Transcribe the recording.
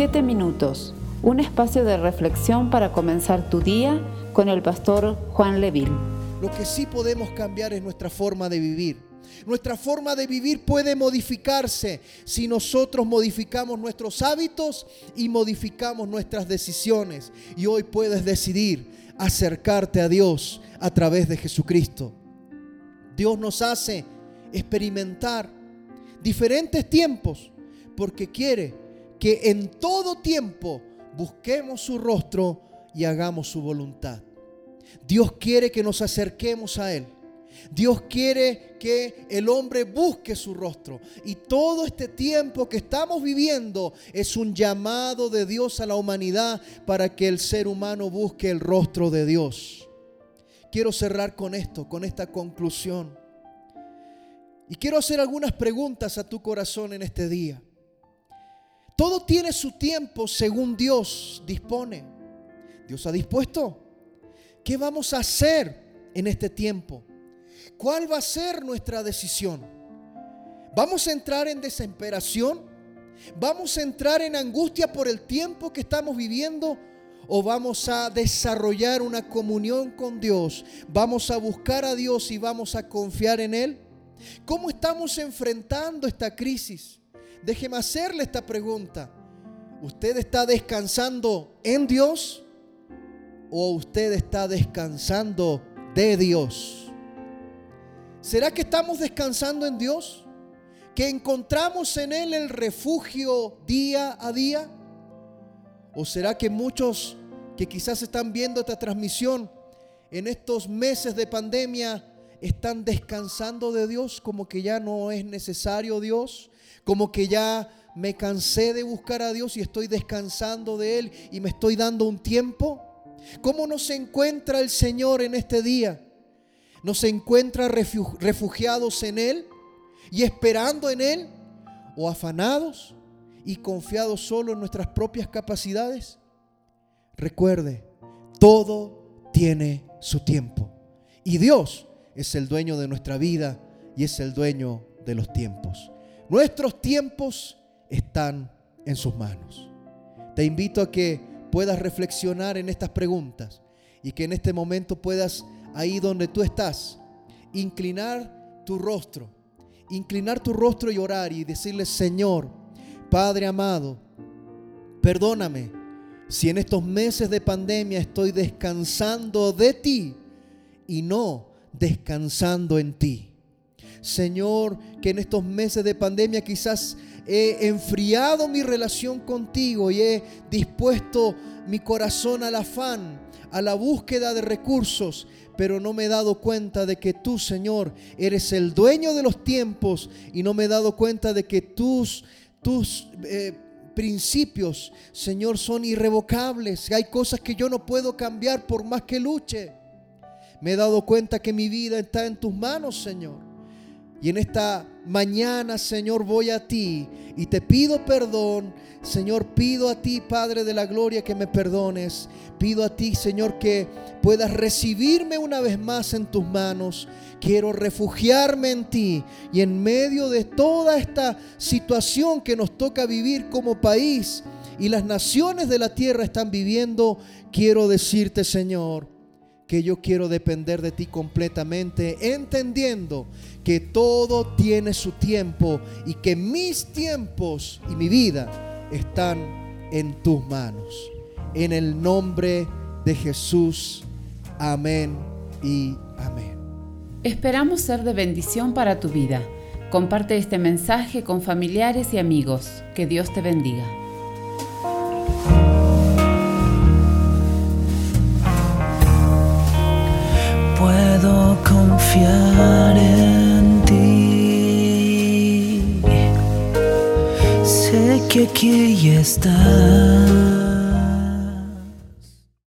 Siete minutos, un espacio de reflexión para comenzar tu día con el pastor Juan Leville. Lo que sí podemos cambiar es nuestra forma de vivir. Nuestra forma de vivir puede modificarse si nosotros modificamos nuestros hábitos y modificamos nuestras decisiones. Y hoy puedes decidir acercarte a Dios a través de Jesucristo. Dios nos hace experimentar diferentes tiempos porque quiere que en todo tiempo busquemos su rostro y hagamos su voluntad. Dios quiere que nos acerquemos a Él. Dios quiere que el hombre busque su rostro. Y todo este tiempo que estamos viviendo es un llamado de Dios a la humanidad para que el ser humano busque el rostro de Dios. Quiero cerrar con esto, con esta conclusión. Y quiero hacer algunas preguntas a tu corazón en este día. Todo tiene su tiempo según Dios dispone. Dios ha dispuesto. ¿Qué vamos a hacer en este tiempo? ¿Cuál va a ser nuestra decisión? ¿Vamos a entrar en desesperación? ¿Vamos a entrar en angustia por el tiempo que estamos viviendo? ¿O vamos a desarrollar una comunión con Dios? ¿Vamos a buscar a Dios y vamos a confiar en Él? ¿Cómo estamos enfrentando esta crisis? Déjeme hacerle esta pregunta. ¿Usted está descansando en Dios o usted está descansando de Dios? ¿Será que estamos descansando en Dios? ¿Que encontramos en Él el refugio día a día? ¿O será que muchos que quizás están viendo esta transmisión en estos meses de pandemia están descansando de Dios como que ya no es necesario Dios? como que ya me cansé de buscar a Dios y estoy descansando de Él y me estoy dando un tiempo. ¿Cómo nos encuentra el Señor en este día? ¿Nos encuentra refugiados en Él y esperando en Él? ¿O afanados y confiados solo en nuestras propias capacidades? Recuerde, todo tiene su tiempo. Y Dios es el dueño de nuestra vida y es el dueño de los tiempos. Nuestros tiempos están en sus manos. Te invito a que puedas reflexionar en estas preguntas y que en este momento puedas, ahí donde tú estás, inclinar tu rostro, inclinar tu rostro y orar y decirle, Señor, Padre amado, perdóname si en estos meses de pandemia estoy descansando de ti y no descansando en ti. Señor, que en estos meses de pandemia quizás he enfriado mi relación contigo y he dispuesto mi corazón al afán, a la búsqueda de recursos, pero no me he dado cuenta de que tú, Señor, eres el dueño de los tiempos y no me he dado cuenta de que tus, tus eh, principios, Señor, son irrevocables. Hay cosas que yo no puedo cambiar por más que luche. Me he dado cuenta que mi vida está en tus manos, Señor. Y en esta mañana, Señor, voy a ti y te pido perdón. Señor, pido a ti, Padre de la Gloria, que me perdones. Pido a ti, Señor, que puedas recibirme una vez más en tus manos. Quiero refugiarme en ti y en medio de toda esta situación que nos toca vivir como país y las naciones de la tierra están viviendo, quiero decirte, Señor, que yo quiero depender de ti completamente, entendiendo que todo tiene su tiempo y que mis tiempos y mi vida están en tus manos. En el nombre de Jesús. Amén y amén. Esperamos ser de bendición para tu vida. Comparte este mensaje con familiares y amigos. Que Dios te bendiga. Confiar en ti. Sé que aquí estás.